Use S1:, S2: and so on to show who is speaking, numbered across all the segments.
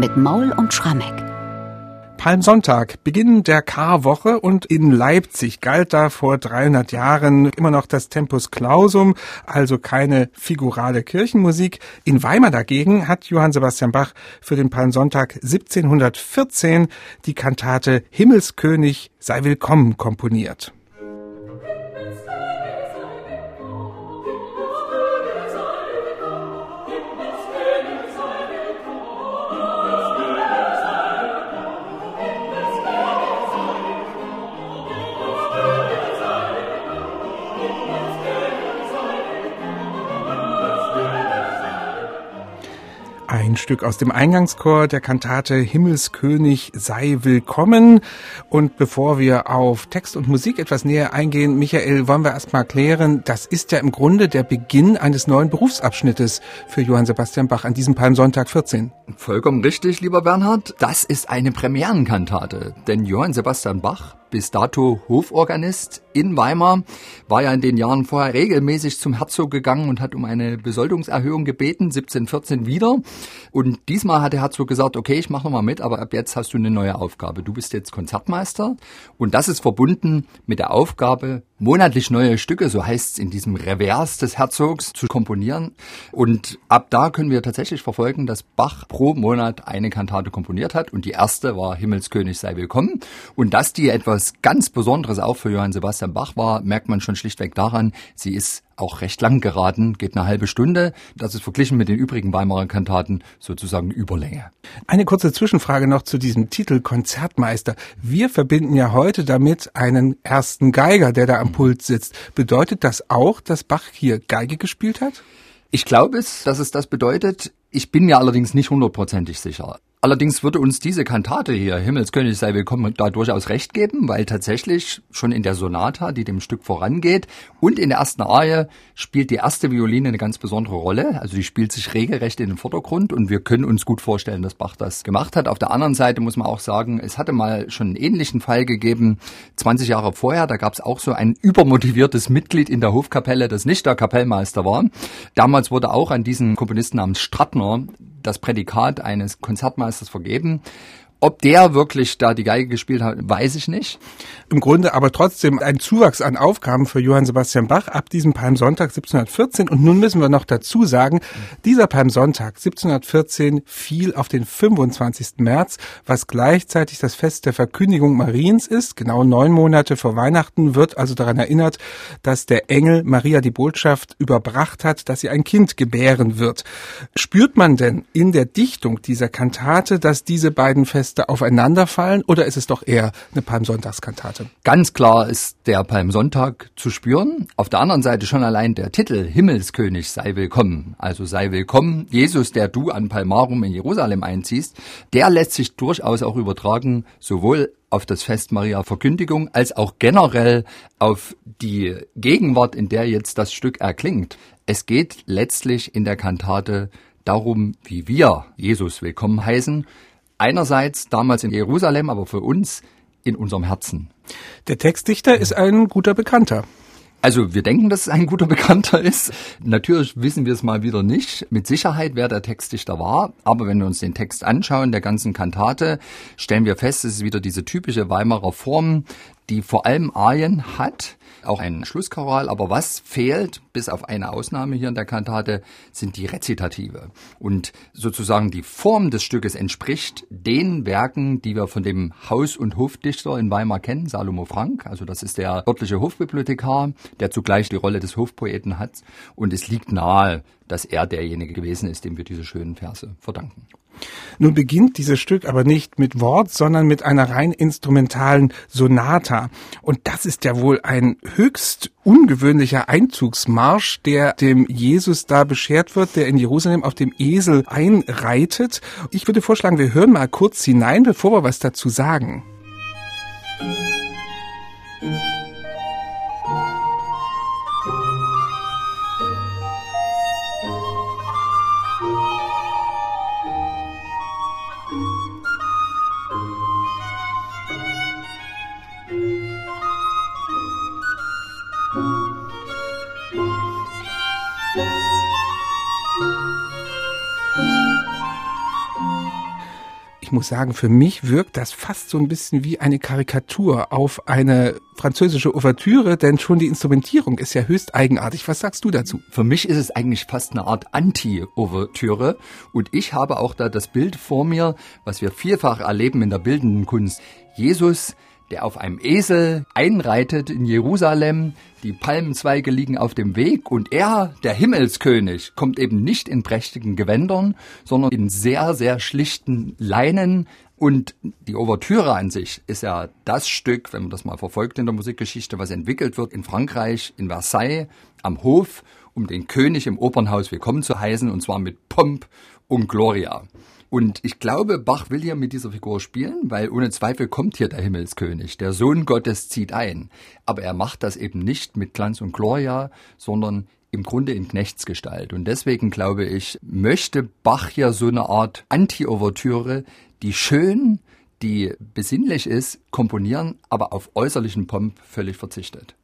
S1: mit Maul und Schrammeck.
S2: Palmsonntag, Beginn der Karwoche und in Leipzig galt da vor 300 Jahren immer noch das Tempus Clausum, also keine figurale Kirchenmusik. In Weimar dagegen hat Johann Sebastian Bach für den Palmsonntag 1714 die Kantate Himmelskönig sei willkommen komponiert. Ein Stück aus dem Eingangschor der Kantate Himmelskönig sei willkommen. Und bevor wir auf Text und Musik etwas näher eingehen, Michael, wollen wir erstmal klären, das ist ja im Grunde der Beginn eines neuen Berufsabschnittes für Johann Sebastian Bach an diesem Palmsonntag 14.
S3: Vollkommen richtig, lieber Bernhard. Das ist eine Premierenkantate, denn Johann Sebastian Bach bis dato Hoforganist in Weimar, war ja in den Jahren vorher regelmäßig zum Herzog gegangen und hat um eine Besoldungserhöhung gebeten, 1714 wieder. Und diesmal hat der Herzog gesagt, okay, ich mache nochmal mit, aber ab jetzt hast du eine neue Aufgabe. Du bist jetzt Konzertmeister und das ist verbunden mit der Aufgabe, monatlich neue Stücke, so heißt es in diesem Revers des Herzogs, zu komponieren. Und ab da können wir tatsächlich verfolgen, dass Bach pro Monat eine Kantate komponiert hat und die erste war Himmelskönig sei willkommen. Und dass die etwas ganz Besonderes auch für Johann Sebastian Bach war, merkt man schon schlichtweg daran, sie ist auch recht lang geraten, geht eine halbe Stunde. Das ist verglichen mit den übrigen Weimarer Kantaten sozusagen Überlänge.
S2: Eine kurze Zwischenfrage noch zu diesem Titel Konzertmeister. Wir verbinden ja heute damit einen ersten Geiger, der da am Pult sitzt. Bedeutet das auch, dass Bach hier Geige gespielt hat?
S3: Ich glaube es, dass es das bedeutet. Ich bin mir allerdings nicht hundertprozentig sicher. Allerdings würde uns diese Kantate hier, Himmelskönig sei willkommen, da durchaus recht geben, weil tatsächlich schon in der Sonata, die dem Stück vorangeht, und in der ersten Arie spielt die erste Violine eine ganz besondere Rolle. Also die spielt sich regelrecht in den Vordergrund und wir können uns gut vorstellen, dass Bach das gemacht hat. Auf der anderen Seite muss man auch sagen, es hatte mal schon einen ähnlichen Fall gegeben, 20 Jahre vorher, da gab es auch so ein übermotiviertes Mitglied in der Hofkapelle, das nicht der Kapellmeister war. Damals wurde auch an diesen Komponisten namens Strattner das Prädikat eines Konzertmeisters vergeben. Ob der wirklich da die Geige gespielt hat, weiß ich nicht.
S2: Im Grunde aber trotzdem ein Zuwachs an Aufgaben für Johann Sebastian Bach ab diesem Palmsonntag 1714. Und nun müssen wir noch dazu sagen, dieser Palmsonntag 1714 fiel auf den 25. März, was gleichzeitig das Fest der Verkündigung Mariens ist. Genau neun Monate vor Weihnachten wird also daran erinnert, dass der Engel Maria die Botschaft überbracht hat, dass sie ein Kind gebären wird. Spürt man denn in der Dichtung dieser Kantate, dass diese beiden Feste Feste aufeinanderfallen oder ist es doch eher eine Palmsonntagskantate?
S3: Ganz klar ist der Palmsonntag zu spüren. Auf der anderen Seite schon allein der Titel Himmelskönig sei willkommen. Also sei willkommen, Jesus, der du an Palmarum in Jerusalem einziehst, der lässt sich durchaus auch übertragen, sowohl auf das Fest Maria Verkündigung als auch generell auf die Gegenwart, in der jetzt das Stück erklingt. Es geht letztlich in der Kantate darum, wie wir Jesus willkommen heißen, einerseits damals in Jerusalem, aber für uns in unserem Herzen.
S2: Der Textdichter ist ein guter Bekannter.
S3: Also wir denken, dass es ein guter Bekannter ist. Natürlich wissen wir es mal wieder nicht. Mit Sicherheit, wer der Textdichter war. Aber wenn wir uns den Text anschauen, der ganzen Kantate, stellen wir fest, es ist wieder diese typische Weimarer Form, die vor allem Arien hat, auch ein Schlusschoral. Aber was fehlt, bis auf eine Ausnahme hier in der Kantate, sind die Rezitative. Und sozusagen die Form des Stückes entspricht den Werken, die wir von dem Haus- und Hofdichter in Weimar kennen, Salomo Frank. Also das ist der örtliche Hofbibliothekar, der zugleich die Rolle des Hofpoeten hat. Und es liegt nahe, dass er derjenige gewesen ist, dem wir diese schönen Verse verdanken.
S2: Nun beginnt dieses Stück aber nicht mit Wort, sondern mit einer rein instrumentalen Sonata. Und das ist ja wohl ein höchst ungewöhnlicher Einzugsmarsch, der dem Jesus da beschert wird, der in Jerusalem auf dem Esel einreitet. Ich würde vorschlagen, wir hören mal kurz hinein, bevor wir was dazu sagen. Musik ich muss sagen, für mich wirkt das fast so ein bisschen wie eine Karikatur auf eine französische Ouvertüre, denn schon die Instrumentierung ist ja höchst eigenartig. Was sagst du dazu?
S3: Für mich ist es eigentlich fast eine Art Anti-Ouvertüre und ich habe auch da das Bild vor mir, was wir vielfach erleben in der bildenden Kunst. Jesus der auf einem Esel einreitet in Jerusalem, die Palmenzweige liegen auf dem Weg und er, der Himmelskönig, kommt eben nicht in prächtigen Gewändern, sondern in sehr, sehr schlichten Leinen. Und die Ouvertüre an sich ist ja das Stück, wenn man das mal verfolgt in der Musikgeschichte, was entwickelt wird in Frankreich, in Versailles, am Hof, um den König im Opernhaus willkommen zu heißen, und zwar mit Pomp und Gloria. Und ich glaube, Bach will hier mit dieser Figur spielen, weil ohne Zweifel kommt hier der Himmelskönig. Der Sohn Gottes zieht ein. Aber er macht das eben nicht mit Glanz und Gloria, sondern im Grunde in Knechtsgestalt. Und deswegen glaube ich, möchte Bach hier so eine Art Anti-Ouvertüre, die schön, die besinnlich ist, komponieren, aber auf äußerlichen Pomp völlig verzichtet.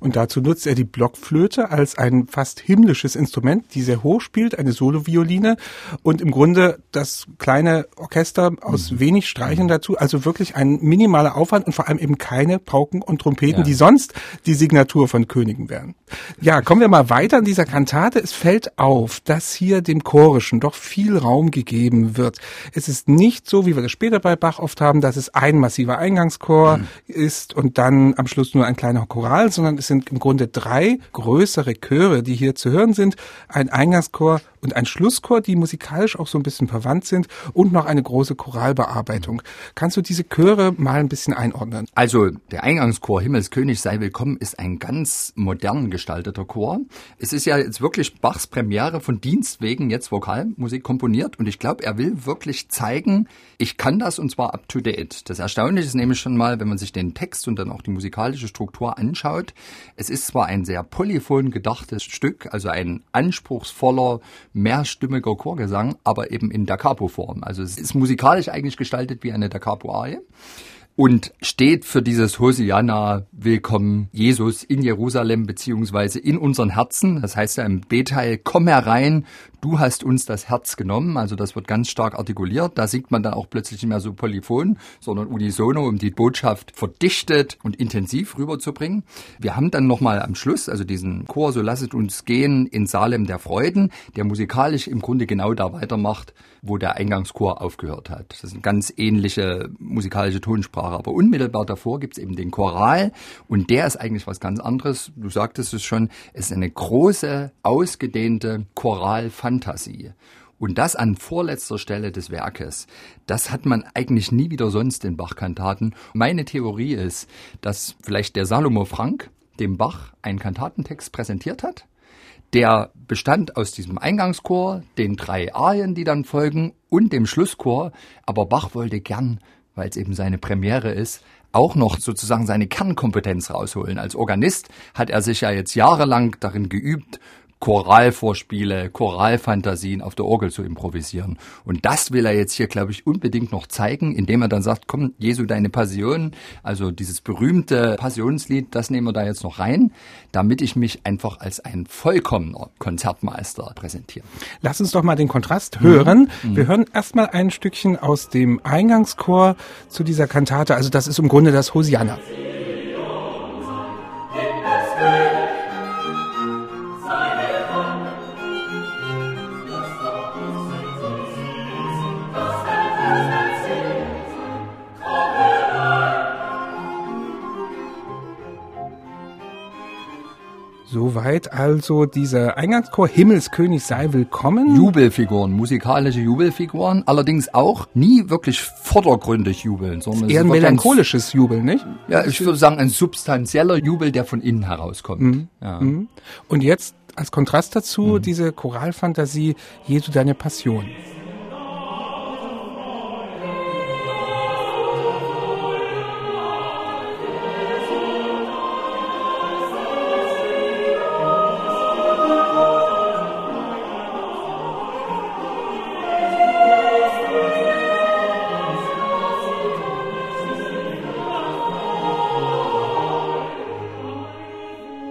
S2: Und dazu nutzt er die Blockflöte als ein fast himmlisches Instrument, die sehr hoch spielt, eine Solovioline und im Grunde das kleine Orchester aus mhm. wenig Streichen mhm. dazu, also wirklich ein minimaler Aufwand und vor allem eben keine Pauken und Trompeten, ja. die sonst die Signatur von Königen wären. Ja, kommen wir mal weiter in dieser Kantate. Es fällt auf, dass hier dem Chorischen doch viel Raum gegeben wird. Es ist nicht so, wie wir das später bei Bach oft haben, dass es ein massiver Eingangschor mhm. ist und dann am Schluss nur ein kleiner Choral, sondern sondern es sind im Grunde drei größere Chöre, die hier zu hören sind. Ein Eingangschor und ein Schlusschor, die musikalisch auch so ein bisschen verwandt sind und noch eine große Choralbearbeitung. Kannst du diese Chöre mal ein bisschen einordnen?
S3: Also der Eingangschor Himmelskönig sei willkommen ist ein ganz modern gestalteter Chor. Es ist ja jetzt wirklich Bachs Premiere von Dienst wegen jetzt Vokalmusik komponiert und ich glaube, er will wirklich zeigen, ich kann das und zwar up to date. Das Erstaunliche ist nämlich schon mal, wenn man sich den Text und dann auch die musikalische Struktur anschaut, es ist zwar ein sehr polyphon gedachtes Stück, also ein anspruchsvoller, mehrstimmiger Chorgesang, aber eben in Da Capo-Form. Also es ist musikalisch eigentlich gestaltet wie eine Da Capo-Arie und steht für dieses Hosianna, Willkommen Jesus in Jerusalem beziehungsweise in unseren Herzen. Das heißt ja im B-Teil, komm herein, du hast uns das Herz genommen. Also das wird ganz stark artikuliert. Da singt man dann auch plötzlich nicht mehr so polyphon, sondern unisono, um die Botschaft verdichtet und intensiv rüberzubringen. Wir haben dann nochmal am Schluss, also diesen Chor, so lasset uns gehen in Salem der Freuden, der musikalisch im Grunde genau da weitermacht, wo der Eingangschor aufgehört hat. Das ist eine ganz ähnliche musikalische Tonsprache. Aber unmittelbar davor gibt es eben den Choral und der ist eigentlich was ganz anderes. Du sagtest es schon, es ist eine große, ausgedehnte Choralfantasie. Und das an vorletzter Stelle des Werkes. Das hat man eigentlich nie wieder sonst in Bach-Kantaten. Meine Theorie ist, dass vielleicht der Salomo Frank dem Bach einen Kantatentext präsentiert hat der bestand aus diesem Eingangschor, den drei Arien, die dann folgen und dem Schlusschor. Aber Bach wollte gern, weil es eben seine Premiere ist, auch noch sozusagen seine Kernkompetenz rausholen. Als Organist hat er sich ja jetzt jahrelang darin geübt, Choralvorspiele, Choralfantasien auf der Orgel zu improvisieren. Und das will er jetzt hier, glaube ich, unbedingt noch zeigen, indem er dann sagt, komm, Jesu, deine Passion, also dieses berühmte Passionslied, das nehmen wir da jetzt noch rein, damit ich mich einfach als ein vollkommener Konzertmeister präsentiere.
S2: Lass uns doch mal den Kontrast hören. Mhm. Wir hören erstmal ein Stückchen aus dem Eingangschor zu dieser Kantate. Also das ist im Grunde das Hosianna. Soweit also dieser Eingangschor Himmelskönig sei willkommen.
S3: Jubelfiguren, musikalische Jubelfiguren, allerdings auch nie wirklich vordergründig jubeln,
S2: sondern eher ein melancholisches Jubeln, nicht?
S3: Ja, ich würde sagen ein substanzieller Jubel, der von innen herauskommt. Mhm.
S2: Ja. Mhm. Und jetzt als Kontrast dazu mhm. diese Choralfantasie Jesu deine Passion.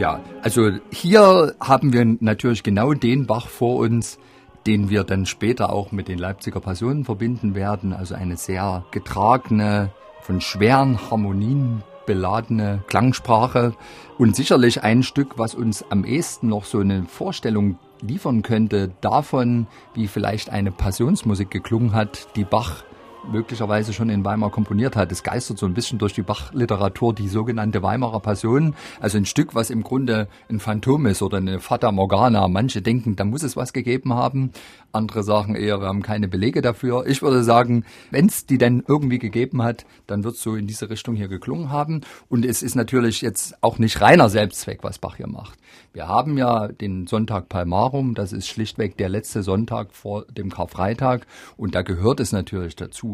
S3: Ja, also hier haben wir natürlich genau den Bach vor uns, den wir dann später auch mit den Leipziger Passionen verbinden werden. Also eine sehr getragene, von schweren Harmonien beladene Klangsprache und sicherlich ein Stück, was uns am ehesten noch so eine Vorstellung liefern könnte davon, wie vielleicht eine Passionsmusik geklungen hat, die Bach möglicherweise schon in Weimar komponiert hat. Es geistert so ein bisschen durch die Bach-Literatur die sogenannte Weimarer Passion, also ein Stück, was im Grunde ein Phantom ist oder eine Fata Morgana. Manche denken, da muss es was gegeben haben. Andere sagen eher, wir haben keine Belege dafür. Ich würde sagen, wenn es die denn irgendwie gegeben hat, dann wird es so in diese Richtung hier geklungen haben. Und es ist natürlich jetzt auch nicht reiner Selbstzweck, was Bach hier macht. Wir haben ja den Sonntag Palmarum, das ist schlichtweg der letzte Sonntag vor dem Karfreitag. Und da gehört es natürlich dazu,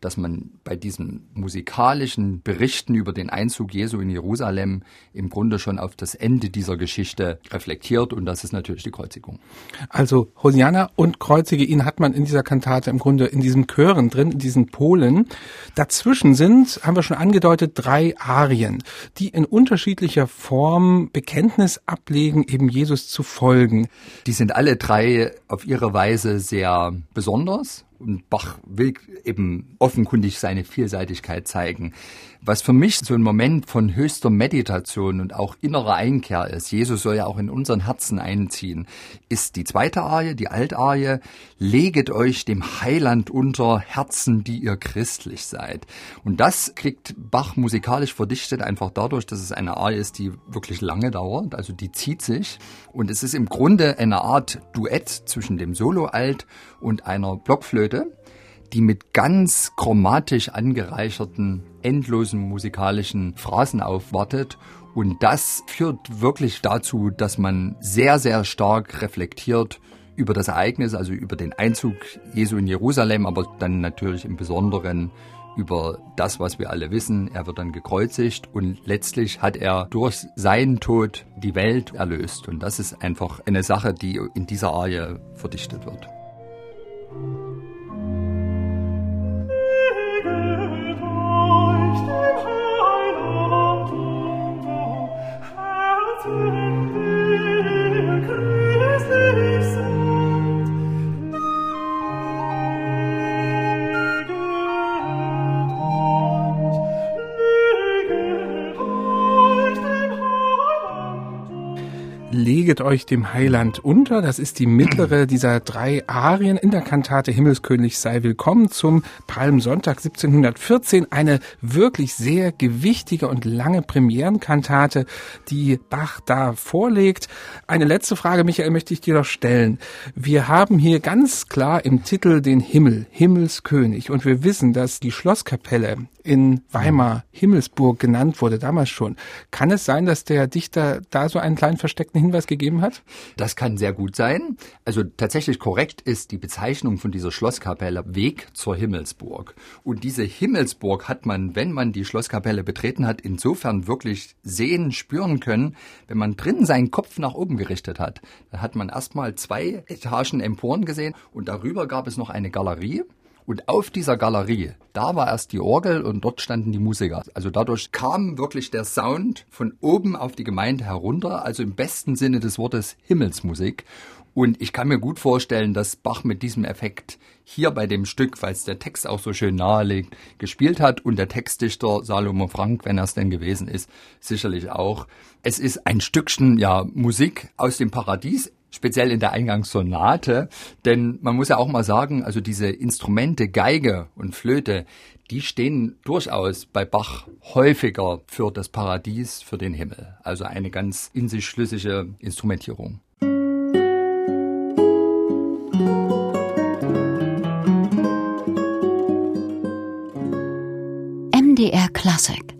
S3: dass man bei diesen musikalischen Berichten über den Einzug Jesu in Jerusalem im Grunde schon auf das Ende dieser Geschichte reflektiert. Und das ist natürlich die Kreuzigung.
S2: Also Hosianna und Kreuzige ihn hat man in dieser Kantate im Grunde in diesen Chören drin, in diesen Polen. Dazwischen sind, haben wir schon angedeutet, drei Arien, die in unterschiedlicher Form Bekenntnis ablegen, eben Jesus zu folgen.
S3: Die sind alle drei auf ihre Weise sehr besonders und Bach will eben offenkundig seine Vielseitigkeit zeigen. Was für mich so ein Moment von höchster Meditation und auch innerer Einkehr ist, Jesus soll ja auch in unseren Herzen einziehen, ist die zweite Arie, die Altarie, leget euch dem Heiland unter Herzen, die ihr christlich seid. Und das kriegt Bach musikalisch verdichtet einfach dadurch, dass es eine Arie ist, die wirklich lange dauert, also die zieht sich. Und es ist im Grunde eine Art Duett zwischen dem Solo-Alt und einer Blockflöte die mit ganz chromatisch angereicherten, endlosen musikalischen Phrasen aufwartet. Und das führt wirklich dazu, dass man sehr, sehr stark reflektiert über das Ereignis, also über den Einzug Jesu in Jerusalem, aber dann natürlich im Besonderen über das, was wir alle wissen. Er wird dann gekreuzigt und letztlich hat er durch seinen Tod die Welt erlöst. Und das ist einfach eine Sache, die in dieser Arie verdichtet wird.
S2: Leget euch dem Heiland unter. Das ist die mittlere dieser drei Arien in der Kantate Himmelskönig sei willkommen zum Palmsonntag 1714. Eine wirklich sehr gewichtige und lange Premierenkantate, die Bach da vorlegt. Eine letzte Frage, Michael, möchte ich dir noch stellen. Wir haben hier ganz klar im Titel den Himmel, Himmelskönig. Und wir wissen, dass die Schlosskapelle in Weimar Himmelsburg genannt wurde, damals schon. Kann es sein, dass der Dichter da so einen kleinen versteckten Hinweis gegeben hat?
S3: Das kann sehr gut sein. Also tatsächlich korrekt ist die Bezeichnung von dieser Schlosskapelle Weg zur Himmelsburg. Und diese Himmelsburg hat man, wenn man die Schlosskapelle betreten hat, insofern wirklich sehen, spüren können, wenn man drinnen seinen Kopf nach oben gerichtet hat. Da hat man erstmal zwei Etagen Emporen gesehen und darüber gab es noch eine Galerie. Und auf dieser Galerie, da war erst die Orgel und dort standen die Musiker. Also dadurch kam wirklich der Sound von oben auf die Gemeinde herunter, also im besten Sinne des Wortes Himmelsmusik. Und ich kann mir gut vorstellen, dass Bach mit diesem Effekt hier bei dem Stück, weil es der Text auch so schön nahelegt, gespielt hat und der Textdichter Salomo Frank, wenn er es denn gewesen ist, sicherlich auch. Es ist ein Stückchen, ja, Musik aus dem Paradies speziell in der Eingangssonate, denn man muss ja auch mal sagen, also diese Instrumente Geige und Flöte, die stehen durchaus bei Bach häufiger für das Paradies, für den Himmel. Also eine ganz in sich schlüssige Instrumentierung.
S1: MDR Classic